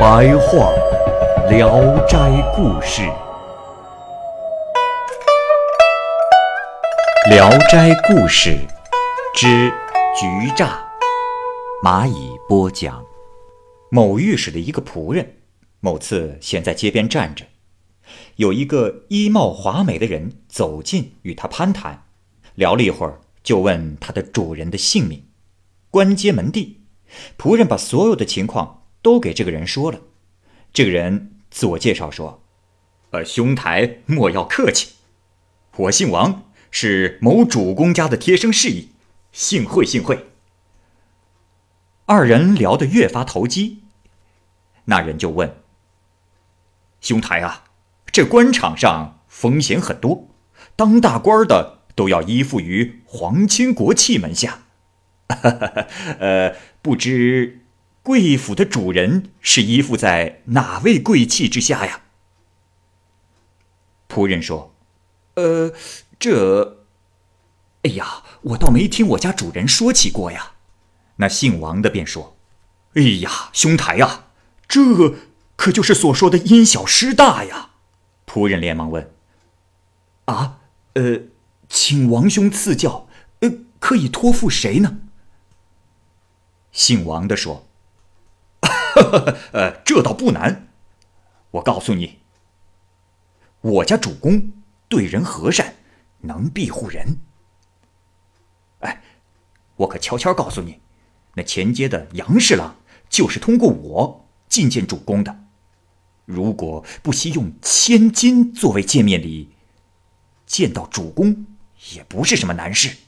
白话《聊斋故事》，《聊斋故事》之局诈，蚂蚁播讲。某御史的一个仆人。某次闲在街边站着，有一个衣帽华美的人走近与他攀谈，聊了一会儿，就问他的主人的姓名、官阶门第。仆人把所有的情况都给这个人说了。这个人自我介绍说：“呃，兄台莫要客气，我姓王，是某主公家的贴身侍役，幸会幸会。”二人聊得越发投机，那人就问。兄台啊，这官场上风险很多，当大官的都要依附于皇亲国戚门下。呃，不知贵府的主人是依附在哪位贵戚之下呀？仆人说：“呃，这……哎呀，我倒没听我家主人说起过呀。”那姓王的便说：“哎呀，兄台呀，这……”可就是所说的因小失大呀！仆人连忙问：“啊，呃，请王兄赐教，呃，可以托付谁呢？”姓王的说：“呵 呵呃，这倒不难。我告诉你，我家主公对人和善，能庇护人。哎，我可悄悄告诉你，那前街的杨侍郎就是通过我觐见主公的。”如果不惜用千金作为见面礼，见到主公也不是什么难事。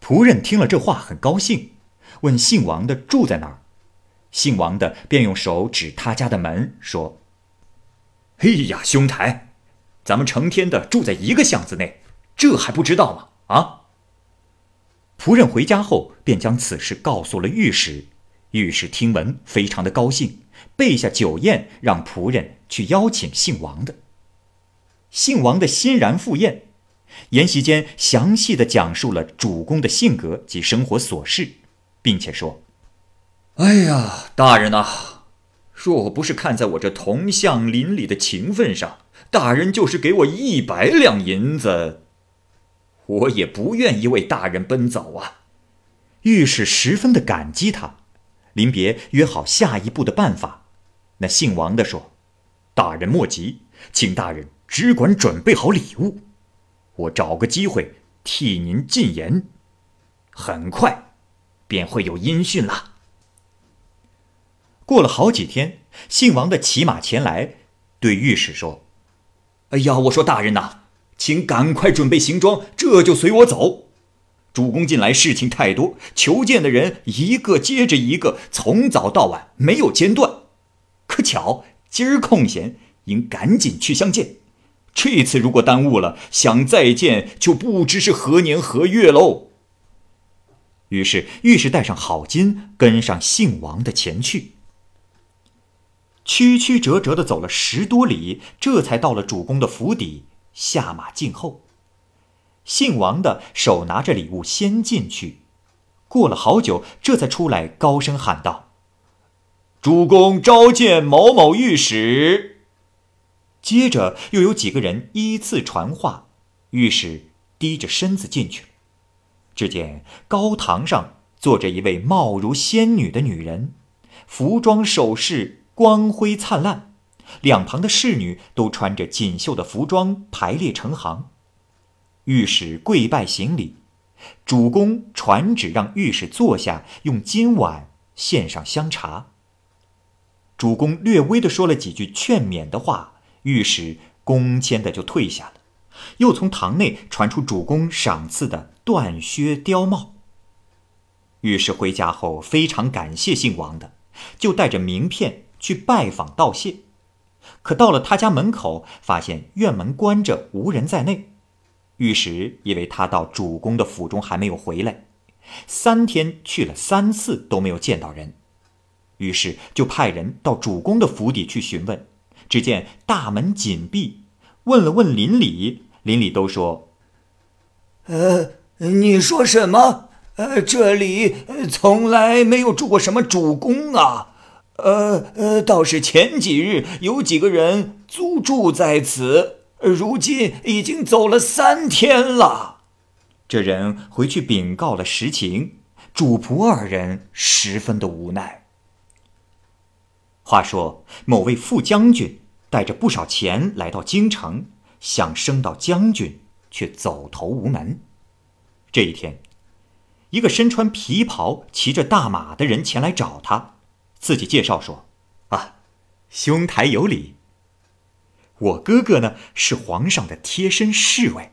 仆人听了这话很高兴，问姓王的住在哪儿。姓王的便用手指他家的门，说：“哎呀，兄台，咱们成天的住在一个巷子内，这还不知道吗？”啊！仆人回家后便将此事告诉了御史，御史听闻非常的高兴。备下酒宴，让仆人去邀请姓王的。姓王的欣然赴宴，宴席间详细的讲述了主公的性格及生活琐事，并且说：“哎呀，大人呐，若不是看在我这同乡邻里的情分上，大人就是给我一百两银子，我也不愿意为大人奔走啊。”御史十分的感激他。临别约好下一步的办法，那姓王的说：“大人莫急，请大人只管准备好礼物，我找个机会替您进言，很快便会有音讯了。”过了好几天，姓王的骑马前来，对御史说：“哎呀，我说大人呐，请赶快准备行装，这就随我走。”主公近来事情太多，求见的人一个接着一个，从早到晚没有间断。可巧今儿空闲，应赶紧去相见。这次如果耽误了，想再见就不知是何年何月喽。于是御史带上好金，跟上姓王的前去，曲曲折折的走了十多里，这才到了主公的府邸，下马静候。姓王的手拿着礼物先进去，过了好久，这才出来，高声喊道：“主公召见某某御史。”接着又有几个人依次传话，御史低着身子进去。只见高堂上坐着一位貌如仙女的女人，服装首饰光辉灿烂，两旁的侍女都穿着锦绣的服装排列成行。御史跪拜行礼，主公传旨让御史坐下，用金碗献上香茶。主公略微的说了几句劝勉的话，御史恭谦的就退下了。又从堂内传出主公赏赐的缎靴貂帽。御史回家后非常感谢姓王的，就带着名片去拜访道谢。可到了他家门口，发现院门关着，无人在内。御史以为他到主公的府中还没有回来，三天去了三次都没有见到人，于是就派人到主公的府邸去询问。只见大门紧闭，问了问邻里，邻里都说：“呃，你说什么？呃，这里从来没有住过什么主公啊。”呃呃，倒是前几日有几个人租住在此，如今已经走了三天了。这人回去禀告了实情，主仆二人十分的无奈。话说，某位副将军带着不少钱来到京城，想升到将军，却走投无门。这一天，一个身穿皮袍、骑着大马的人前来找他。自己介绍说：“啊，兄台有礼。我哥哥呢是皇上的贴身侍卫。”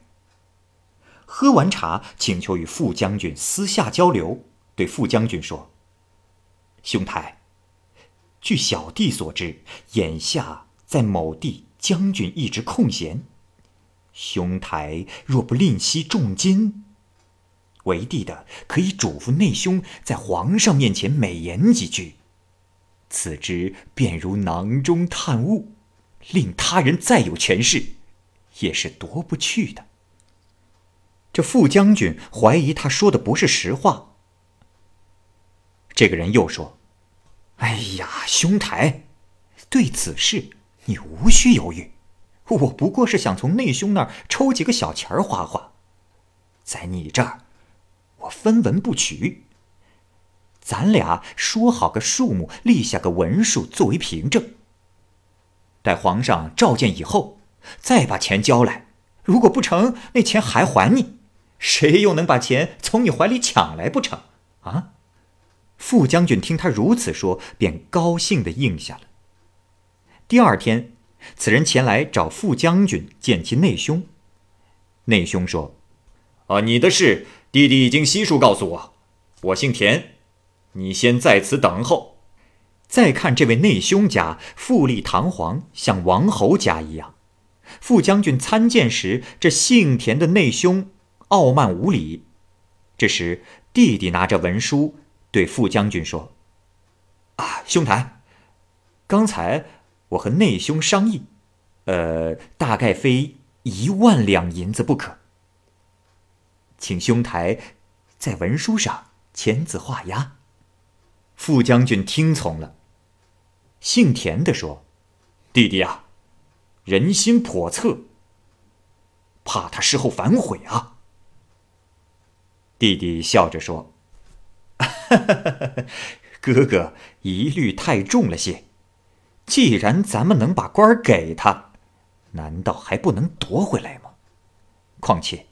喝完茶，请求与副将军私下交流。对副将军说：“兄台，据小弟所知，眼下在某地将军一直空闲，兄台若不吝惜重金，为帝的可以嘱咐内兄在皇上面前美言几句。”此之便如囊中探物，令他人再有权势，也是夺不去的。这傅将军怀疑他说的不是实话。这个人又说：“哎呀，兄台，对此事你无需犹豫，我不过是想从内兄那儿抽几个小钱花花，在你这儿，我分文不取。”咱俩说好个数目，立下个文书作为凭证。待皇上召见以后，再把钱交来。如果不成，那钱还还你。谁又能把钱从你怀里抢来不成？啊！傅将军听他如此说，便高兴的应下了。第二天，此人前来找傅将军见其内兄。内兄说：“啊，你的事，弟弟已经悉数告诉我。我姓田。”你先在此等候，再看这位内兄家富丽堂皇，像王侯家一样。傅将军参见时，这姓田的内兄傲慢无礼。这时，弟弟拿着文书对傅将军说：“啊，兄台，刚才我和内兄商议，呃，大概非一万两银子不可，请兄台在文书上签字画押。”副将军听从了。姓田的说：“弟弟啊，人心叵测，怕他事后反悔啊。”弟弟笑着说：“ 哥哥疑虑太重了些。既然咱们能把官给他，难道还不能夺回来吗？况且，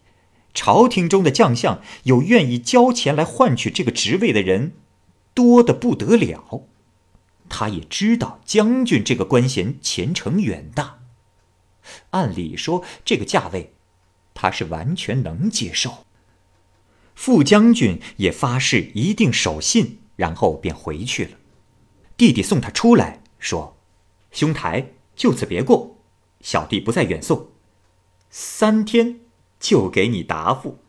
朝廷中的将相有愿意交钱来换取这个职位的人。”多的不得了，他也知道将军这个官衔前程远大，按理说这个价位，他是完全能接受。副将军也发誓一定守信，然后便回去了。弟弟送他出来，说：“兄台就此别过，小弟不再远送，三天就给你答复。”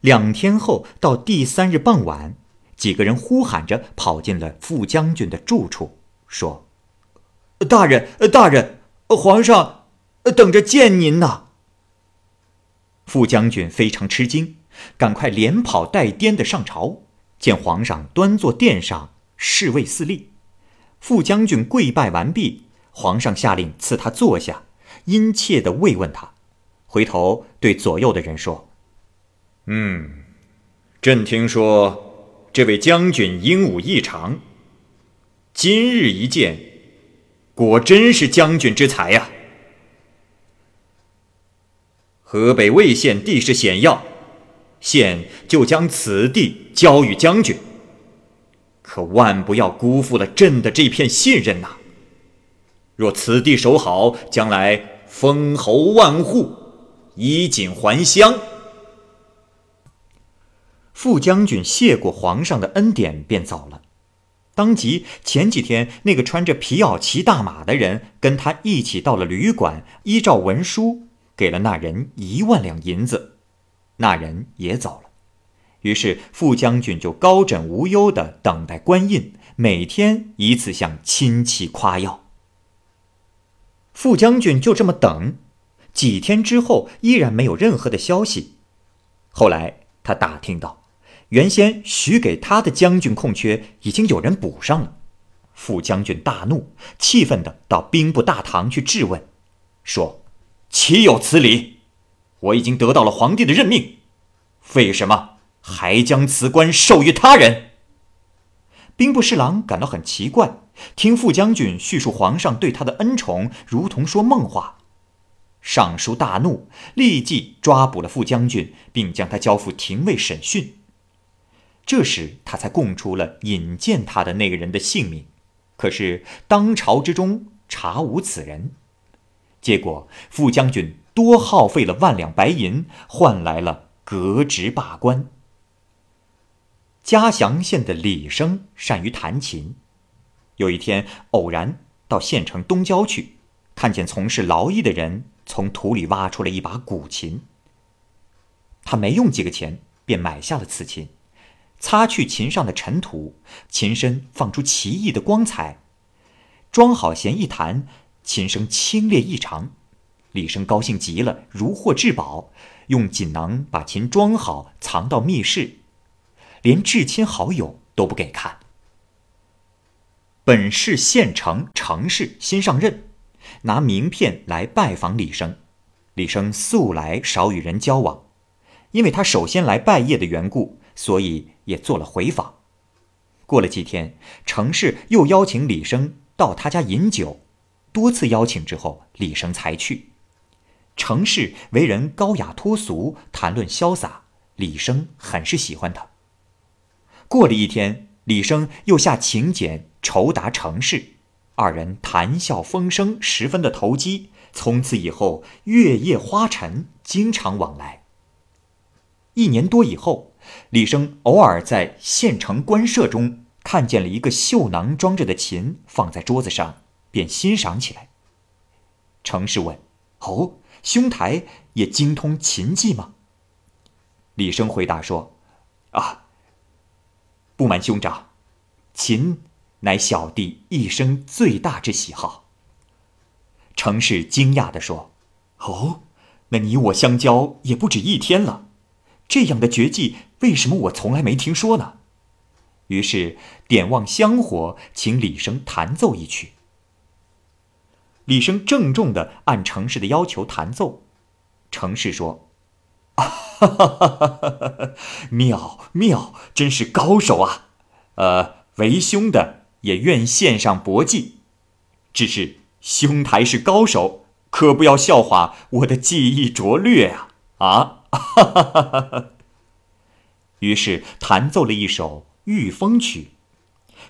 两天后到第三日傍晚。几个人呼喊着跑进了傅将军的住处，说：“大人，大人，皇上等着见您呢。”傅将军非常吃惊，赶快连跑带颠的上朝，见皇上端坐殿上，侍卫四立。傅将军跪拜完毕，皇上下令赐他坐下，殷切的慰问他，回头对左右的人说：“嗯，朕听说。”这位将军英武异常，今日一见，果真是将军之才呀！河北魏县地势险要，县就将此地交与将军，可万不要辜负了朕的这片信任呐！若此地守好，将来封侯万户，衣锦还乡。傅将军谢过皇上的恩典，便走了。当即前几天那个穿着皮袄骑大马的人跟他一起到了旅馆，依照文书给了那人一万两银子，那人也走了。于是傅将军就高枕无忧地等待官印，每天一次向亲戚夸耀。傅将军就这么等，几天之后依然没有任何的消息。后来他打听到。原先许给他的将军空缺已经有人补上了，副将军大怒，气愤的到兵部大堂去质问，说：“岂有此理！我已经得到了皇帝的任命，为什么还将此官授予他人？”兵部侍郎感到很奇怪，听副将军叙述皇上对他的恩宠，如同说梦话。尚书大怒，立即抓捕了副将军，并将他交付廷尉审讯。这时，他才供出了引荐他的那个人的姓名，可是当朝之中查无此人。结果，傅将军多耗费了万两白银，换来了革职罢官。嘉祥县的李生善于弹琴，有一天偶然到县城东郊去，看见从事劳役的人从土里挖出了一把古琴，他没用几个钱便买下了此琴。擦去琴上的尘土，琴身放出奇异的光彩。装好弦一弹，琴声清冽异常。李生高兴极了，如获至宝，用锦囊把琴装好，藏到密室，连至亲好友都不给看。本市县城城市新上任，拿名片来拜访李生。李生素来少与人交往，因为他首先来拜谒的缘故，所以。也做了回访。过了几天，程氏又邀请李生到他家饮酒，多次邀请之后，李生才去。程氏为人高雅脱俗，谈论潇洒，李生很是喜欢他。过了一天，李生又下请柬酬答程氏，二人谈笑风生，十分的投机。从此以后，月夜花晨，经常往来。一年多以后。李生偶尔在县城官舍中看见了一个绣囊装着的琴，放在桌子上，便欣赏起来。程氏问：“哦，兄台也精通琴技吗？”李生回答说：“啊，不瞒兄长，琴乃小弟一生最大之喜好。”程氏惊讶地说：“哦，那你我相交也不止一天了。”这样的绝技，为什么我从来没听说呢？于是点望香火，请李生弹奏一曲。李生郑重的按程氏的要求弹奏。程氏说：“哈哈哈妙妙，真是高手啊！呃，为兄的也愿献上薄技，只是兄台是高手，可不要笑话我的技艺拙劣啊！啊！”哈哈哈哈哈！于是弹奏了一首《御风曲》，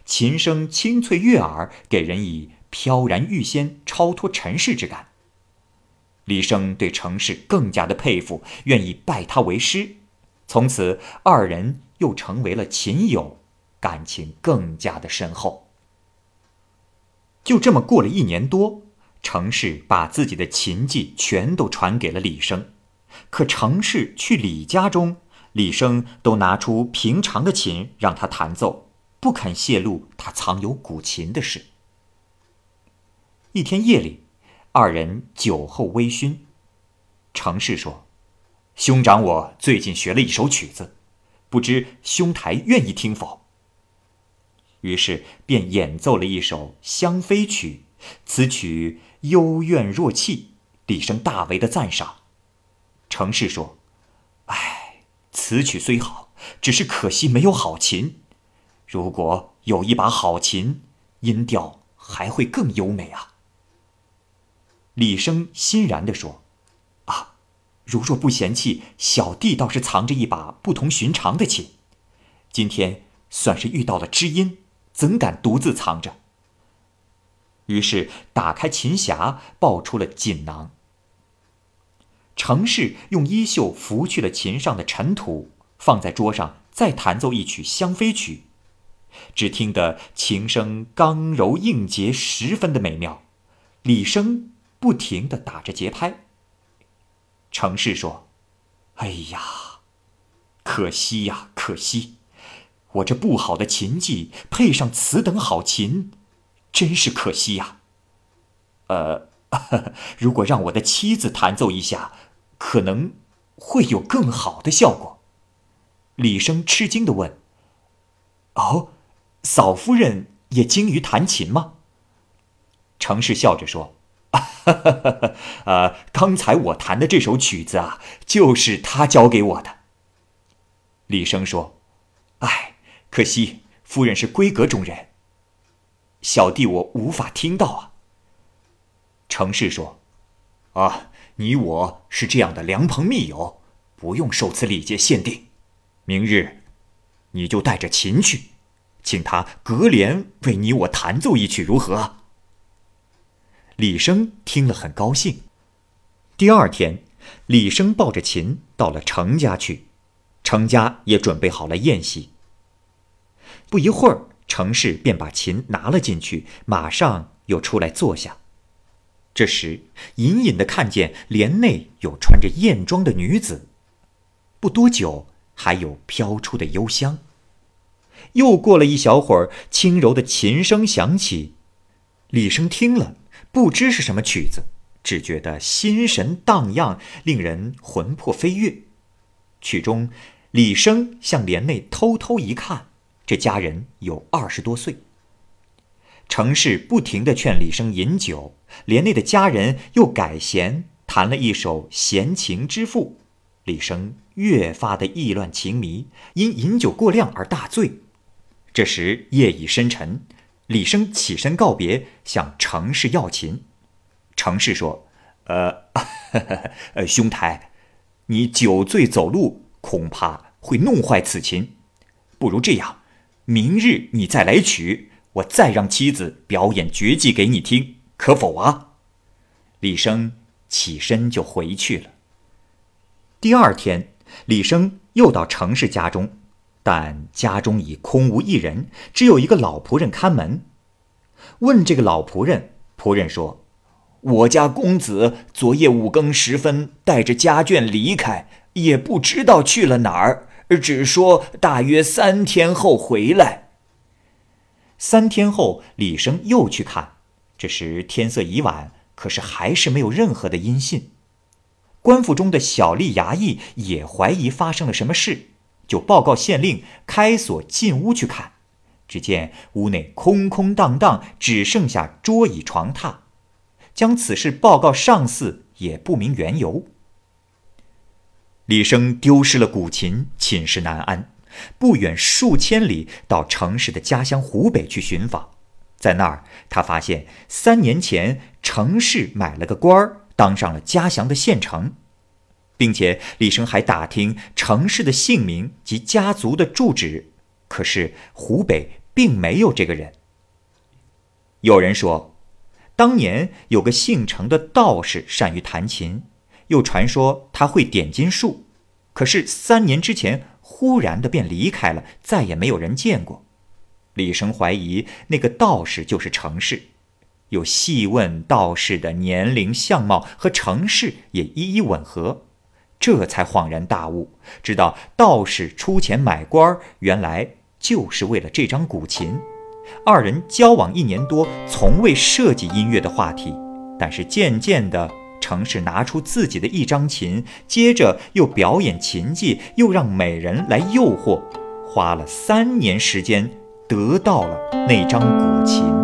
琴声清脆悦耳，给人以飘然欲仙、超脱尘世之感。李生对程氏更加的佩服，愿意拜他为师。从此，二人又成为了琴友，感情更加的深厚。就这么过了一年多，程氏把自己的琴技全都传给了李生。可程氏去李家中，李生都拿出平常的琴让他弹奏，不肯泄露他藏有古琴的事。一天夜里，二人酒后微醺，程氏说：“兄长，我最近学了一首曲子，不知兄台愿意听否？”于是便演奏了一首《香妃曲》，此曲幽怨若泣，李生大为的赞赏。程氏说：“哎，此曲虽好，只是可惜没有好琴。如果有一把好琴，音调还会更优美啊。”李生欣然地说：“啊，如若不嫌弃，小弟倒是藏着一把不同寻常的琴。今天算是遇到了知音，怎敢独自藏着？”于是打开琴匣，抱出了锦囊。程氏用衣袖拂去了琴上的尘土，放在桌上，再弹奏一曲香妃曲，只听得琴声刚柔应节，十分的美妙。李生不停的打着节拍。程氏说：“哎呀，可惜呀，可惜！我这不好的琴技配上此等好琴，真是可惜呀。呃，如果让我的妻子弹奏一下，可能会有更好的效果。”李生吃惊的问：“哦，嫂夫人也精于弹琴吗？”程氏笑着说。呃，刚才我弹的这首曲子啊，就是他教给我的。李生说：“哎，可惜夫人是闺阁中人，小弟我无法听到啊。”程氏说：“啊，你我是这样的良朋密友，不用受此礼节限定。明日，你就带着琴去，请他隔帘为你我弹奏一曲，如何？”李生听了很高兴。第二天，李生抱着琴到了程家去，程家也准备好了宴席。不一会儿，程氏便把琴拿了进去，马上又出来坐下。这时，隐隐的看见帘内有穿着艳装的女子，不多久，还有飘出的幽香。又过了一小会儿，轻柔的琴声响起，李生听了。不知是什么曲子，只觉得心神荡漾，令人魂魄飞跃。曲中，李生向帘内偷偷一看，这家人有二十多岁。程氏不停地劝李生饮酒，帘内的家人又改弦弹了一首《闲情之赋》，李生越发的意乱情迷，因饮酒过量而大醉。这时夜已深沉。李生起身告别，向程氏要琴。程氏说：“呃，呃，兄台，你酒醉走路，恐怕会弄坏此琴。不如这样，明日你再来取，我再让妻子表演绝技给你听，可否啊？”李生起身就回去了。第二天，李生又到程氏家中。但家中已空无一人，只有一个老仆人看门。问这个老仆人，仆人说：“我家公子昨夜五更时分带着家眷离开，也不知道去了哪儿，只说大约三天后回来。”三天后，李生又去看，这时天色已晚，可是还是没有任何的音信。官府中的小吏衙役也怀疑发生了什么事。就报告县令开锁进屋去看，只见屋内空空荡荡，只剩下桌椅床榻。将此事报告上司，也不明缘由。李生丢失了古琴，寝食难安，不远数千里到城市的家乡湖北去寻访。在那儿，他发现三年前程氏买了个官儿，当上了嘉祥的县丞。并且李生还打听程氏的姓名及家族的住址，可是湖北并没有这个人。有人说，当年有个姓程的道士善于弹琴，又传说他会点金术，可是三年之前忽然的便离开了，再也没有人见过。李生怀疑那个道士就是程氏，又细问道士的年龄、相貌和程氏也一一吻合。这才恍然大悟，知道道士出钱买官原来就是为了这张古琴。二人交往一年多，从未涉及音乐的话题，但是渐渐的，程氏拿出自己的一张琴，接着又表演琴技，又让美人来诱惑，花了三年时间，得到了那张古琴。